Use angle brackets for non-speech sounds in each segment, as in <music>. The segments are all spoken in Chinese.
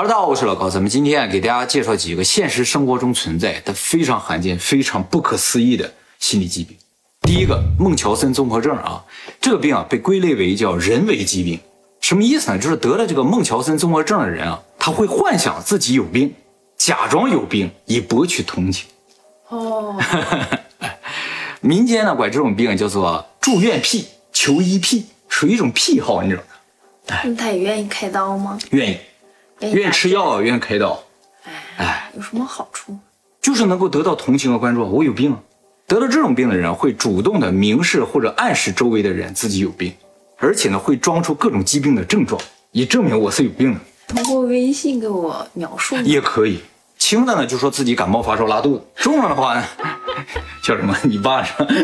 哈喽，大家好，我是老高，咱们今天啊给大家介绍几个现实生活中存在但非常罕见、非常不可思议的心理疾病。第一个，孟乔森综合症啊，这个病啊被归类为叫人为疾病，什么意思呢？就是得了这个孟乔森综合症的人啊，他会幻想自己有病，假装有病以博取同情。哦，<laughs> 民间呢管这种病叫做住院癖、求医癖，属于一种癖好，你知道吗？那他也愿意开刀吗？愿意，愿意吃药，愿意开刀，哎，有什么好处？就是能够得到同情和关注。我有病啊！得了这种病的人会主动的明示或者暗示周围的人自己有病，而且呢会装出各种疾病的症状，以证明我是有病的。通过微信给我描述也可以，轻的呢就说自己感冒发烧拉肚子，重了的话呢 <laughs> 叫什么？你爸是吧？<laughs>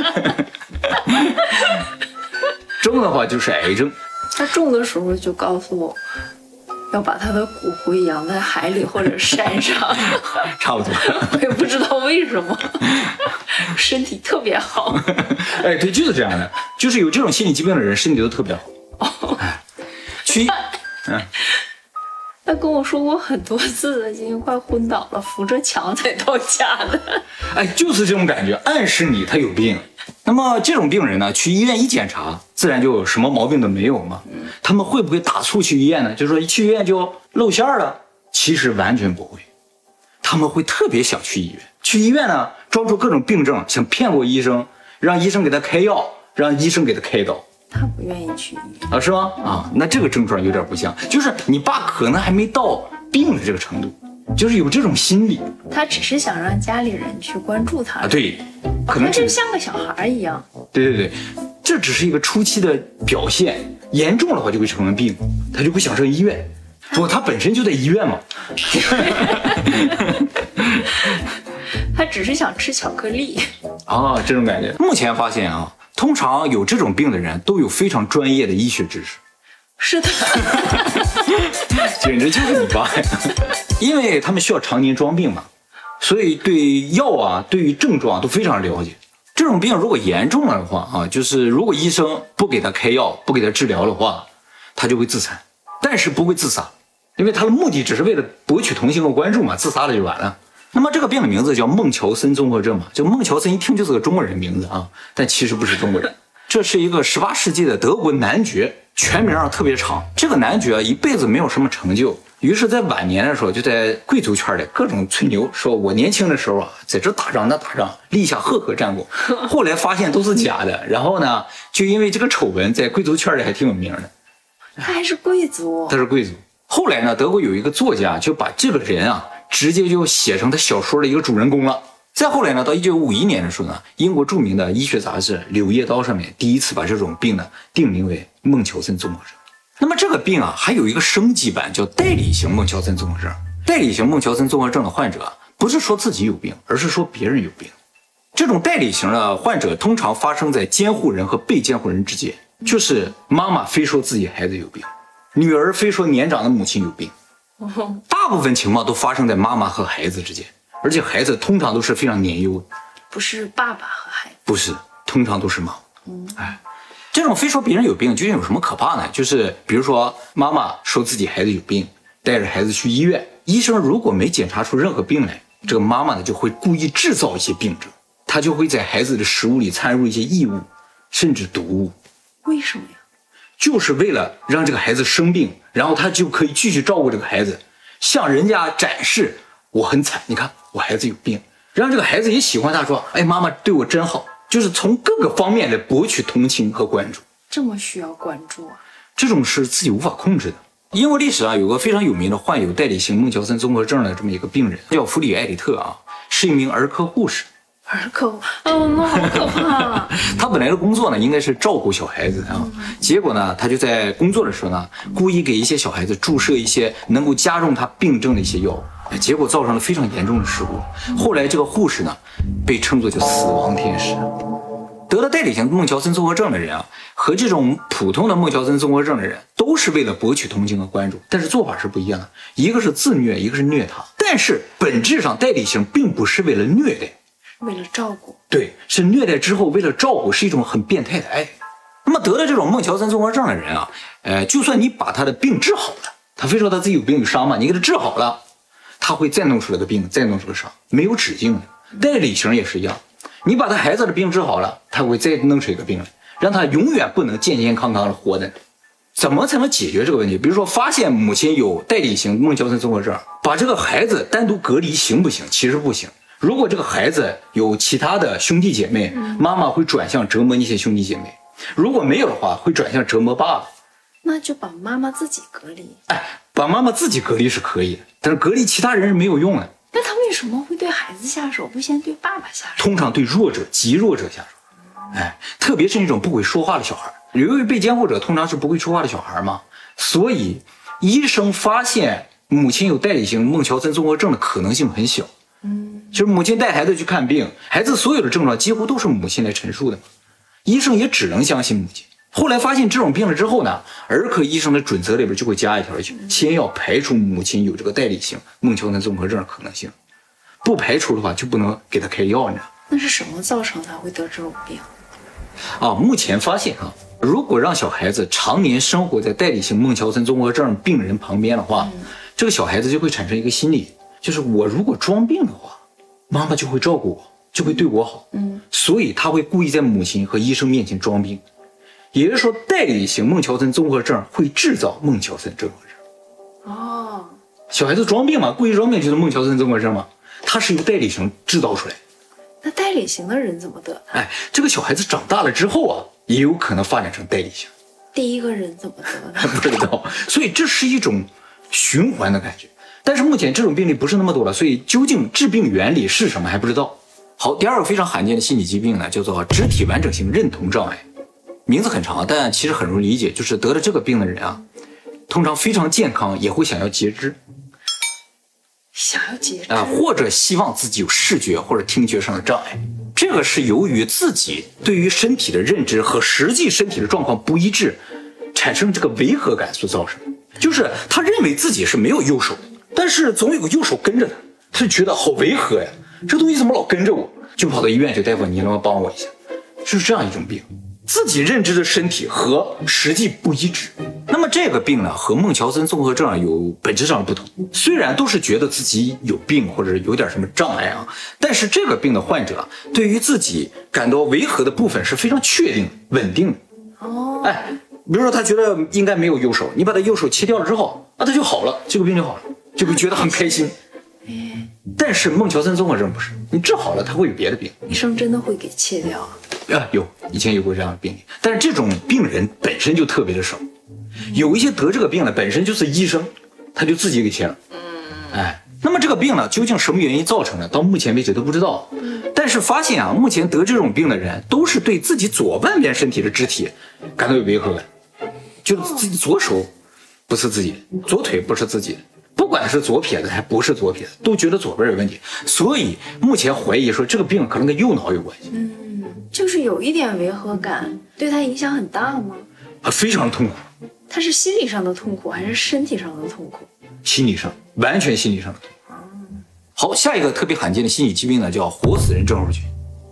重的话就是癌症。他重的时候就告诉我，要把他的骨灰扬在海里或者山上。<laughs> 差不多。<laughs> 我也不知道为什么，身体特别好。<laughs> 哎，对，就是这样的，就是有这种心理疾病的人，身体都特别好。哦，去，嗯，他跟我说过很多次，今天快昏倒了，扶着墙才到家的。哎，就是这种感觉，暗示你他有病。那么这种病人呢，去医院一检查，自然就什么毛病都没有嘛。他们会不会打醋去医院呢？就是说一去医院就露馅儿了？其实完全不会，他们会特别想去医院。去医院呢，装出各种病症，想骗过医生，让医生给他开药，让医生给他开刀他不愿意去医院。啊，是吗？啊，那这个症状有点不像，就是你爸可能还没到病的这个程度，就是有这种心理他只是想让家里人去关注他。啊。对，可能他就像个小孩一样。对对对，这只是一个初期的表现，严重的话就会成为病，他就会想上医院。不，他本身就在医院嘛。<laughs> 他只是想吃巧克力。<laughs> 啊，这种感觉。目前发现啊，通常有这种病的人都有非常专业的医学知识，是的，<laughs> 简直就是你爸呀！因为他们需要常年装病嘛，所以对药啊、对于症状都非常了解。这种病如果严重了的话啊，就是如果医生不给他开药、不给他治疗的话，他就会自残，但是不会自杀，因为他的目的只是为了博取同情和关注嘛，自杀了就完了。那么这个病的名字叫孟乔森综合症嘛，就孟乔森一听就是个中国人名字啊，但其实不是中国人。<laughs> 这是一个十八世纪的德国男爵，全名啊特别长。这个男爵啊一辈子没有什么成就，于是，在晚年的时候就在贵族圈里各种吹牛，说我年轻的时候啊在这打仗那打仗，立下赫赫战功。后来发现都是假的，然后呢，就因为这个丑闻在贵族圈里还挺有名的。他还是贵族他。是贵族。后来呢，德国有一个作家就把这个人啊，直接就写成他小说的一个主人公了。再后来呢，到一九五一年的时候呢，英国著名的医学杂志《柳叶刀》上面第一次把这种病呢定名为孟乔森综合症。那么这个病啊，还有一个升级版叫代理型孟乔森综合症。代理型孟乔森综合症的患者啊，不是说自己有病，而是说别人有病。这种代理型的患者通常发生在监护人和被监护人之间，就是妈妈非说自己孩子有病，女儿非说年长的母亲有病。<laughs> 大部分情况都发生在妈妈和孩子之间，而且孩子通常都是非常年幼的，不是爸爸和孩子，不是，通常都是妈嗯。哎，这种非说别人有病，究竟有什么可怕呢？就是比如说妈妈说自己孩子有病，带着孩子去医院，医生如果没检查出任何病来，这个妈妈呢就会故意制造一些病症，她就会在孩子的食物里掺入一些异物，甚至毒物。为什么呀？就是为了让这个孩子生病，然后他就可以继续照顾这个孩子，向人家展示我很惨，你看我孩子有病，让这个孩子也喜欢他，说，哎，妈妈对我真好，就是从各个方面来博取同情和关注。这么需要关注啊？这种是自己无法控制的。英国历史上有个非常有名的患有代理型孟乔森综合症的这么一个病人，叫弗里埃里特啊，是一名儿科护士。儿科，哦，那好可怕啊！<laughs> 他本来的工作呢，应该是照顾小孩子啊，结果呢，他就在工作的时候呢，故意给一些小孩子注射一些能够加重他病症的一些药，哎结果造成了非常严重的事故。后来这个护士呢，被称作叫死亡天使。得了代理型孟乔森综合症的人啊，和这种普通的孟乔森综合症的人，都是为了博取同情和关注，但是做法是不一样的，一个是自虐，一个是虐他。但是本质上，代理型并不是为了虐待，为了照顾，对，是虐待之后为了照顾，是一种很变态的爱。那么得了这种孟乔森综合症的人啊，呃，就算你把他的病治好了，他非说他自己有病有伤嘛，你给他治好了，他会再弄出来个病，再弄出个伤，没有止境的。代理型也是一样，你把他孩子的病治好了，他会再弄出一个病来，让他永远不能健健康康的活着。怎么才能解决这个问题？比如说，发现母亲有代理型孟乔森综合症，把这个孩子单独隔离行不行？其实不行。如果这个孩子有其他的兄弟姐妹，妈妈会转向折磨那些兄弟姐妹；如果没有的话，会转向折磨爸爸。那就把妈妈自己隔离。哎，把妈妈自己隔离是可以的，但是隔离其他人是没有用的。那他为什么会对孩子下手，不先对爸爸下手？通常对弱者、极弱者下手。哎，特别是那种不会说话的小孩。由于被监护者通常是不会说话的小孩嘛，所以医生发现母亲有代理型孟乔森综合症的可能性很小。嗯，就是母亲带孩子去看病，孩子所有的症状几乎都是母亲来陈述的嘛，医生也只能相信母亲。后来发现这种病了之后呢，儿科医生的准则里边就会加一条，先要排除母亲有这个代理性孟乔森综合症的可能性，不排除的话就不能给他开药，呢？那是什么造成他会得这种病？啊，目前发现啊。如果让小孩子常年生活在代理性孟乔森综合症病人旁边的话，这个小孩子就会产生一个心理，就是我如果装病的话，妈妈就会照顾我，就会对我好。嗯，所以他会故意在母亲和医生面前装病，也就是说，代理型孟乔森综合症会制造孟乔森综合症。哦，小孩子装病嘛，故意装病就是孟乔森综合症嘛，它是由代理型制造出来。那代理型的人怎么得？哎，这个小孩子长大了之后啊。也有可能发展成代理型。第一个人怎么得的？<laughs> 不知道，所以这是一种循环的感觉。但是目前这种病例不是那么多了，所以究竟致病原理是什么还不知道。好，第二个非常罕见的心理疾病呢，叫做肢体完整性认同障碍，名字很长，但其实很容易理解，就是得了这个病的人啊，通常非常健康，也会想要截肢，想要截肢啊，或者希望自己有视觉或者听觉上的障碍。这个是由于自己对于身体的认知和实际身体的状况不一致，产生这个违和感所造成。就是他认为自己是没有右手，但是总有个右手跟着他，他就觉得好违和呀，这东西怎么老跟着我？就跑到医院去，大夫，你能不能帮我一下？就是这样一种病。自己认知的身体和实际不一致，那么这个病呢，和孟乔森综合症有本质上的不同。虽然都是觉得自己有病或者有点什么障碍啊，但是这个病的患者对于自己感到违和的部分是非常确定、稳定的。哦，哎，比如说他觉得应该没有右手，你把他右手切掉了之后，啊，他就好了，这个病就好了，就会觉得很开心。但是孟乔森综合症不是，你治好了他会有别的病，医生真的会给切掉啊？啊有，以前有过这样的病例，但是这种病人本身就特别的少，有一些得这个病的本身就是医生，他就自己给切了。嗯，哎，那么这个病呢，究竟什么原因造成的？到目前为止都不知道。嗯，但是发现啊，目前得这种病的人都是对自己左半边身体的肢体感到有违和感，就是自己左手不是自己，左腿不是自己。不管是左撇子还不是左撇子，都觉得左边有问题，所以目前怀疑说这个病可能跟右脑有关系。嗯，就是有一点违和感，对他影响很大吗？啊，非常痛苦。他是心理上的痛苦还是身体上的痛苦？心理上，完全心理上的痛苦。好，下一个特别罕见的心理疾病呢，叫活死人症候群，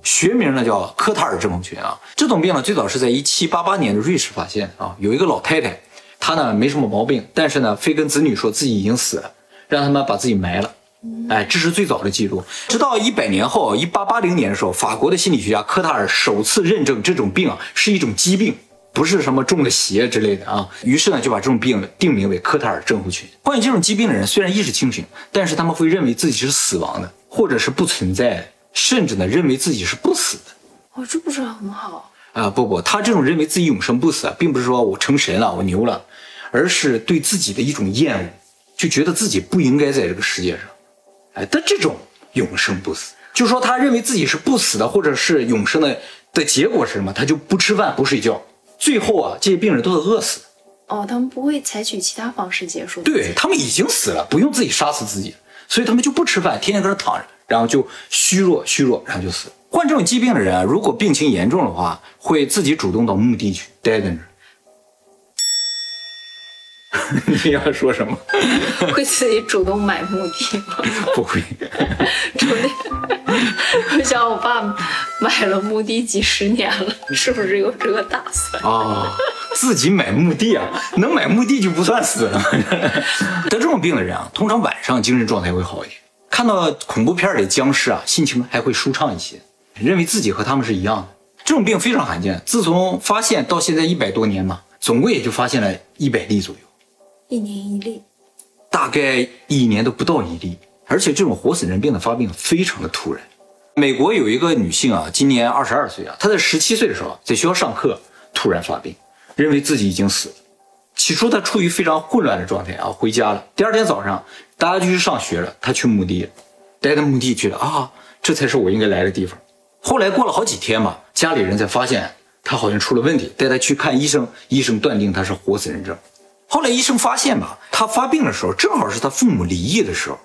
学名呢叫科塔尔症候群啊。这种病呢，最早是在一七八八年的瑞士发现啊，有一个老太太。他呢没什么毛病，但是呢非跟子女说自己已经死了，让他们把自己埋了。哎，这是最早的记录。直到一百年后，一八八零年的时候，法国的心理学家科塔尔首次认证这种病啊是一种疾病，不是什么中了邪之类的啊。于是呢就把这种病定名为科塔尔症候群。患有这种疾病的人虽然意识清醒，但是他们会认为自己是死亡的，或者是不存在的，甚至呢认为自己是不死的。哦，这不是很好啊？不不，他这种认为自己永生不死，并不是说我成神了，我牛了。而是对自己的一种厌恶，就觉得自己不应该在这个世界上，哎，但这种永生不死，就说他认为自己是不死的，或者是永生的的结果是什么？他就不吃饭不睡觉，最后啊，这些病人都是饿死。哦，他们不会采取其他方式结束。对他们已经死了，不用自己杀死自己，所以他们就不吃饭，天天搁那躺着，然后就虚弱虚弱，然后就死。患这种疾病的人啊，如果病情严重的话，会自己主动到墓地去待在那儿。<laughs> 你要说什么？<laughs> 会自己主动买墓地吗？<laughs> 不会。主我想我爸买了墓地几十年了，是不是有这个打算？啊，自己买墓地啊，能买墓地就不算死了。得这种病的人啊，通常晚上精神状态会好一点，看到恐怖片里僵尸啊，心情还会舒畅一些，认为自己和他们是一样的。这种病非常罕见，自从发现到现在一百多年嘛，总共也就发现了一百例左右，一年一例，大概一年都不到一例。而且这种活死人病的发病非常的突然。美国有一个女性啊，今年二十二岁啊，她在十七岁的时候在学校上课突然发病，认为自己已经死了。起初她处于非常混乱的状态啊，回家了。第二天早上大家就去上学了，她去墓地了，待在墓地觉得啊，这才是我应该来的地方。后来过了好几天嘛，家里人才发现她好像出了问题，带她去看医生，医生断定她是活死人症。后来医生发现吧，他发病的时候正好是他父母离异的时候。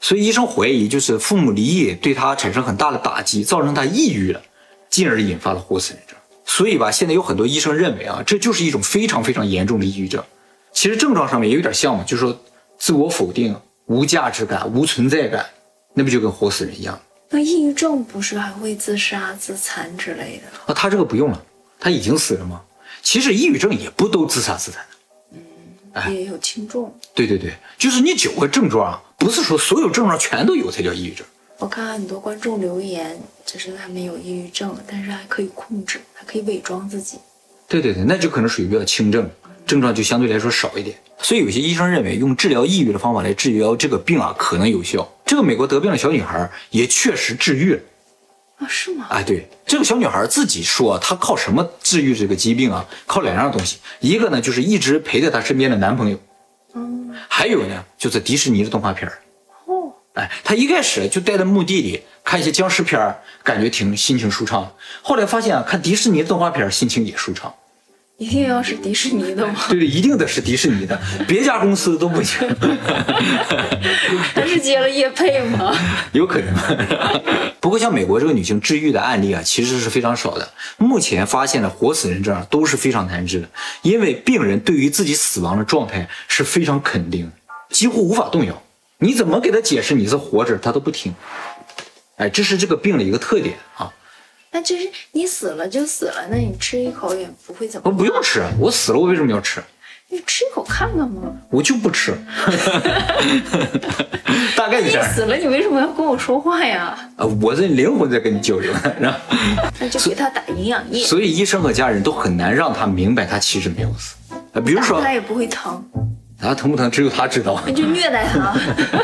所以医生怀疑，就是父母离异对他产生很大的打击，造成他抑郁了，进而引发了活死人症。所以吧，现在有很多医生认为啊，这就是一种非常非常严重的抑郁症。其实症状上面也有点像嘛，就是说自我否定、无价值感、无存在感，那不就跟活死人一样？那抑郁症不是还会自杀、自残之类的？啊，他这个不用了，他已经死了吗？其实抑郁症也不都自杀自残的。也有轻重，对对对，就是你九个症状，不是说所有症状全都有才叫抑郁症。我看很多观众留言，就是他们有抑郁症，但是还可以控制，还可以伪装自己。对对对，那就可能属于比较轻症，症状就相对来说少一点。所以有些医生认为，用治疗抑郁的方法来治疗这个病啊，可能有效。这个美国得病的小女孩也确实治愈了。啊，是吗？哎，对，这个小女孩自己说，她靠什么治愈这个疾病啊？靠两样东西，一个呢就是一直陪在她身边的男朋友，嗯，还有呢就是迪士尼的动画片哦，哎，她一开始就待在墓地里看一些僵尸片儿感觉挺心情舒畅。后来发现啊，看迪士尼的动画片儿心情也舒畅。一定要是迪士尼的吗？对 <laughs> 对，一定得是迪士尼的，<laughs> 别家公司都不行。他是接了叶配吗？<laughs> 有可能。不过像美国这个女性治愈的案例啊，其实是非常少的。目前发现的活死人症都是非常难治的，因为病人对于自己死亡的状态是非常肯定，几乎无法动摇。你怎么给他解释你是活着，他都不听。哎，这是这个病的一个特点啊。那就是你死了就死了，那你吃一口也不会怎么。我不用吃，我死了，我为什么要吃？你吃一口看看嘛。我就不吃。<laughs> 大概你死了，你为什么要跟我说话呀？啊，我这灵魂在跟你交流，然后那就给他打营养液。所以医生和家人都很难让他明白他其实没有死。啊，比如说他也不会疼。他疼不疼，只有他知道。你就虐待他，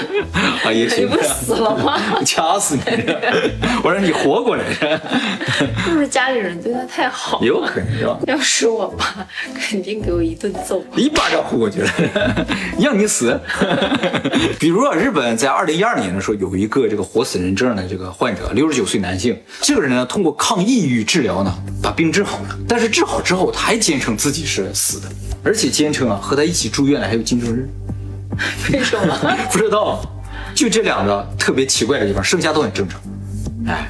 <laughs> 啊也行。你 <laughs> 不死了吗？<laughs> 掐死你！我让你活过来。是不是家里人对他太好？有可能是吧？要是我爸，肯定给我一顿揍，一巴掌呼过去了，让你死。比如啊，日本在二零一二年的时候，有一个这个活死人症的这个患者，六十九岁男性。这个人呢，通过抗抑郁治疗呢，把病治好了。但是治好之后，他还坚称自己是死的。而且坚称啊，和他一起住院的还有金正日，<laughs> 为什么？<laughs> 不知道，就这两个特别奇怪的地方，剩下都很正常。哎，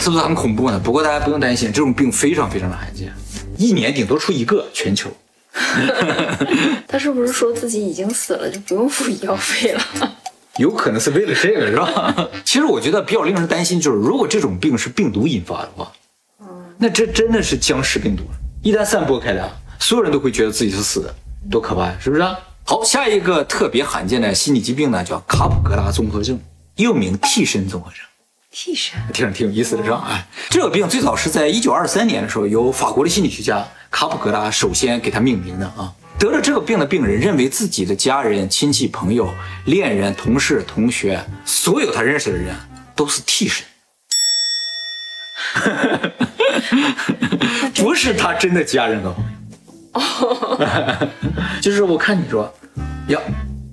是不是很恐怖呢？不过大家不用担心，这种病非常非常的罕见，一年顶多出一个，全球。<laughs> 他是不是说自己已经死了，就不用付医药费了？有可能是为了这个，是吧？其实我觉得比较令人担心，就是如果这种病是病毒引发的话，那这真的是僵尸病毒，一旦散播开来。所有人都会觉得自己是死的，多可怕呀，是不是？好，下一个特别罕见的心理疾病呢，叫卡普格拉综合症，又名替身综合症。替身，听着挺有意思的，是吧？哎，这个病最早是在一九二三年的时候，由法国的心理学家卡普格拉首先给他命名的啊。得了这个病的病人认为自己的家人、亲戚、朋友、恋人、同事、同学，所有他认识的人都是替身，<laughs> <laughs> 不是他真的家人的。哦，<laughs> 就是我看你说，呀，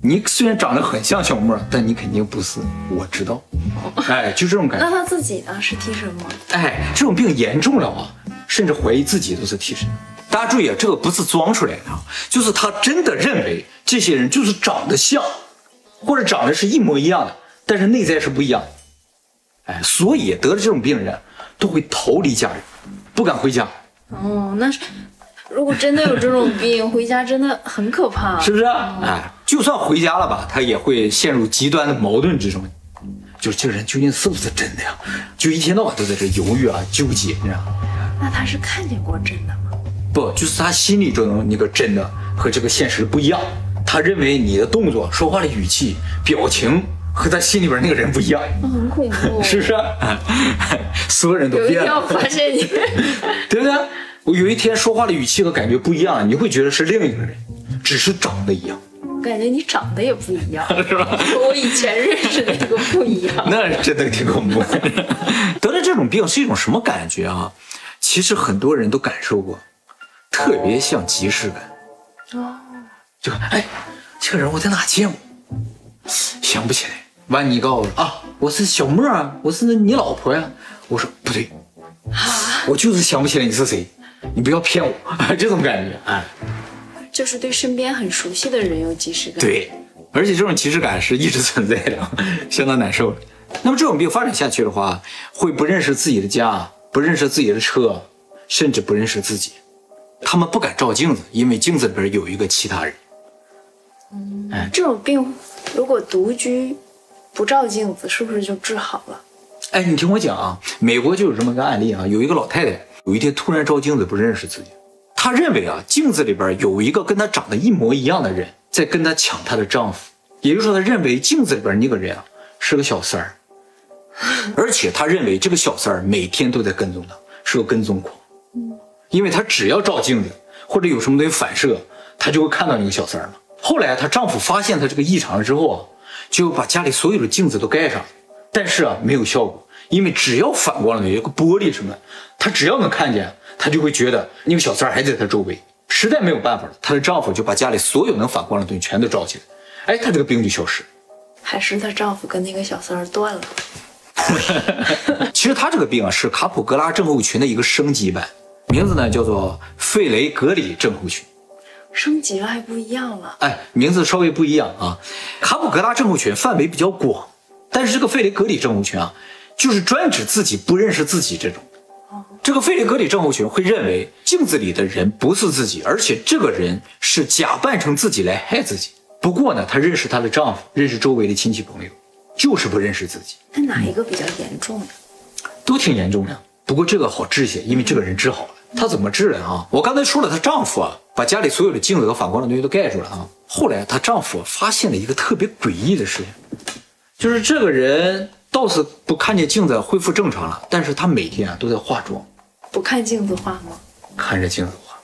你虽然长得很像小莫，但你肯定不是，我知道。<laughs> 哎，就这种感觉。那他自己呢？是替身吗？哎，这种病严重了啊，甚至怀疑自己都是替身。大家注意啊，这个不是装出来的啊，就是他真的认为这些人就是长得像，或者长得是一模一样的，但是内在是不一样。哎，所以得了这种病人，都会逃离家人，不敢回家。哦，那是。如果真的有这种病，回家真的很可怕，是不是？哎，就算回家了吧，他也会陷入极端的矛盾之中。就是这个人究竟是不是真的呀？就一天到晚都在这犹豫啊、纠结，你知道吗？那他是看见过真的吗？不，就是他心里中那个真的和这个现实不一样。他认为你的动作、说话的语气、表情和他心里边那个人不一样，很恐怖。<laughs> 是不是？所有人都有一变了，天我发现你，<laughs> 对不对？我有一天说话的语气和感觉不一样，你会觉得是另一个人，只是长得一样，感觉你长得也不一样，<laughs> 是吧？和我以前认识的那个不一样。<laughs> 那真的挺恐怖。<laughs> 得了这种病是一种什么感觉啊？其实很多人都感受过，特别像即视感。哦，就哎，这个人我在哪见过？想不起来。完，你告诉我啊，我是小莫啊，我是你老婆呀、我说不对，啊我就是想不起来你是谁，你不要骗我，<laughs> 这种感觉，哎，就是对身边很熟悉的人有即视感。，对，而且这种即视感是一直存在的，<laughs> 相当难受。那么这种病发展下去的话，会不认识自己的家，不认识自己的车，甚至不认识自己。他们不敢照镜子，因为镜子里边有一个其他人。嗯这种病如果独居不照镜子，是不是就治好了？哎，你听我讲啊，美国就有这么个案例啊，有一个老太太有一天突然照镜子不认识自己，她认为啊镜子里边有一个跟她长得一模一样的人在跟她抢她的丈夫，也就是说她认为镜子里边那个人啊是个小三儿，而且她认为这个小三儿每天都在跟踪她，是个跟踪狂，因为她只要照镜子或者有什么东西反射，她就会看到那个小三儿嘛。后来她丈夫发现她这个异常了之后啊，就把家里所有的镜子都盖上，但是啊没有效果，因为只要反光了有一个玻璃什么的，她只要能看见，她就会觉得那个小三儿还在她周围。实在没有办法了，她的丈夫就把家里所有能反光的东西全都照起来，哎，她这个病就消失了。还是她丈夫跟那个小三儿断了？<laughs> 其实她这个病啊是卡普格拉症候群的一个升级版，名字呢叫做费雷格里症候群。升级了还不一样了。哎，名字稍微不一样啊。卡普格拉症候群范围比较广，但是这个费雷格里症候群啊，就是专指自己不认识自己这种。这个费雷格里症候群会认为镜子里的人不是自己，而且这个人是假扮成自己来害自己。不过呢，她认识她的丈夫，认识周围的亲戚朋友，就是不认识自己，那哪一个比较严重呢？都挺严重的。不过这个好治些，因为这个人治好了。她怎么治的啊？我刚才说了，她丈夫啊，把家里所有的镜子和反光的东西都盖住了啊。后来她丈夫发现了一个特别诡异的事情，就是这个人倒是不看见镜子恢复正常了，但是她每天啊都在化妆，不看镜子化吗？看着镜子化。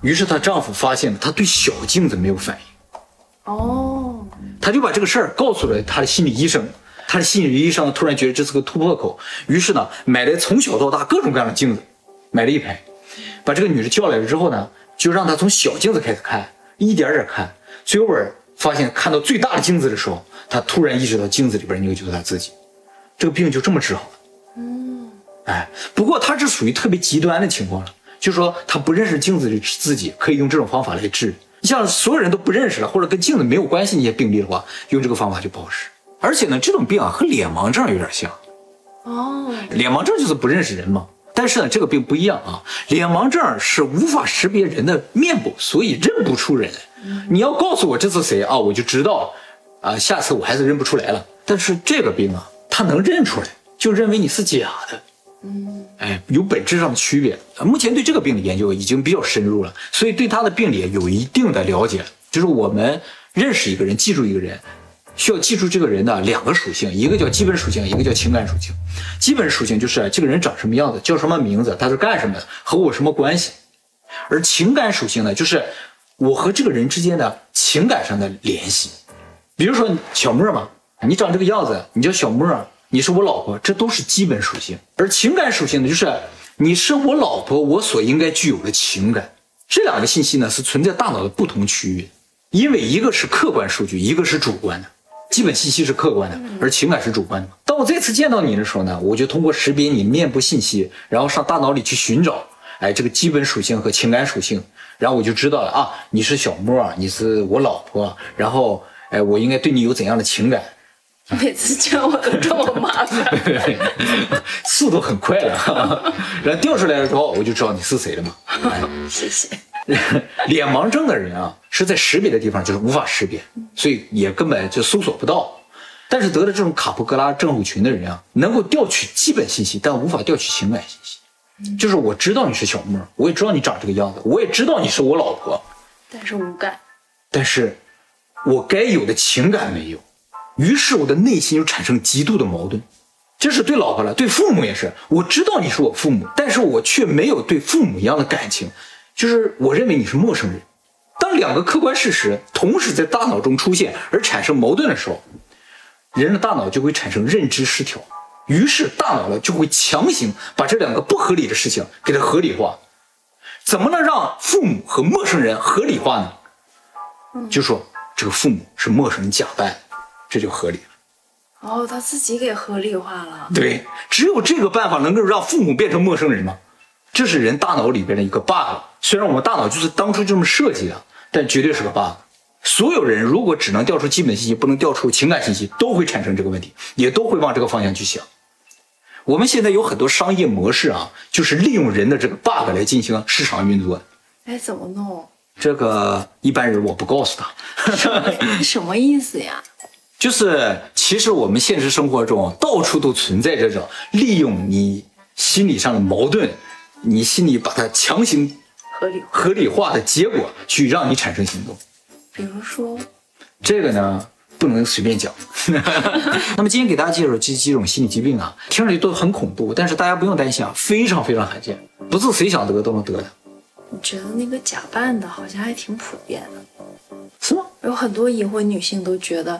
于是她丈夫发现了，她对小镜子没有反应，哦，他就把这个事儿告诉了他的心理医生。他的心理医生突然觉得这是个突破口，于是呢，买了从小到大各种各样的镜子，买了一排，把这个女的叫来了之后呢，就让她从小镜子开始看，一点点看，最后边发现看到最大的镜子的时候，她突然意识到镜子里边那个就是她自己，这个病就这么治好了。嗯，哎，不过他是属于特别极端的情况了，就说他不认识镜子里自己，可以用这种方法来治。像所有人都不认识了，或者跟镜子没有关系那些病例的话，用这个方法就不好使。而且呢，这种病啊和脸盲症有点像。哦，脸盲症就是不认识人嘛。但是呢，这个病不一样啊，脸盲症是无法识别人的面部，所以认不出人来。你要告诉我这是谁啊，我就知道啊，下次我还是认不出来了。但是这个病啊，他能认出来，就认为你是假的。嗯，哎，有本质上的区别。啊目前对这个病的研究已经比较深入了，所以对他的病理有一定的了解。就是我们认识一个人，记住一个人，需要记住这个人的两个属性，一个叫基本属性，一个叫情感属性。基本属性就是这个人长什么样子，叫什么名字，他是干什么的，和我什么关系。而情感属性呢，就是我和这个人之间的情感上的联系。比如说小莫嘛，你长这个样子，你叫小莫，你是我老婆，这都是基本属性。而情感属性呢，就是你是我老婆，我所应该具有的情感。这两个信息呢，是存在大脑的不同区域，因为一个是客观数据，一个是主观的。基本信息是客观的，而情感是主观的。当我再次见到你的时候呢，我就通过识别你面部信息，然后上大脑里去寻找，哎，这个基本属性和情感属性，然后我就知道了啊，你是小莫，你是我老婆，然后哎，我应该对你有怎样的情感？<laughs> 每次见我都这么麻烦。<laughs> 速度很快了，<laughs> 然后调出来了之后，我就知道你是谁了嘛。哎谢谢。脸盲症的人啊，是在识别的地方就是无法识别，所以也根本就搜索不到。但是得了这种卡普格拉症候群的人啊，能够调取基本信息，但无法调取情感信息。就是我知道你是小莫，我也知道你长这个样子，我也知道你是我老婆，但是无感。但是我该有的情感没有，于是我的内心就产生极度的矛盾。这是对老婆了，对父母也是。我知道你是我父母，但是我却没有对父母一样的感情，就是我认为你是陌生人。当两个客观事实同时在大脑中出现而产生矛盾的时候，人的大脑就会产生认知失调，于是大脑呢就会强行把这两个不合理的事情给它合理化。怎么能让父母和陌生人合理化呢？就说这个父母是陌生人假扮，这就合理了。哦，他自己给合理化了。对，只有这个办法能够让父母变成陌生人吗？这是人大脑里边的一个 bug。虽然我们大脑就是当初就这么设计的，但绝对是个 bug。所有人如果只能调出基本信息，不能调出情感信息，都会产生这个问题，也都会往这个方向去想。我们现在有很多商业模式啊，就是利用人的这个 bug 来进行市场运作的。哎，怎么弄？这个一般人我不告诉他。什么意思呀？就是其实我们现实生活中到处都存在这种利用你心理上的矛盾，你心里把它强行合理。合理化的结果，去让你产生行动。比如说，这个呢不能随便讲。<laughs> 那么今天给大家介绍这几种心理疾病啊，听上去都很恐怖，但是大家不用担心啊，非常非常罕见，不是谁想得都能得的，我觉得那个假扮的好像还挺普遍的，是吗？有很多已婚女性都觉得，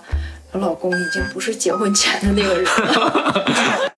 我老公已经不是结婚前的那个人了。<laughs>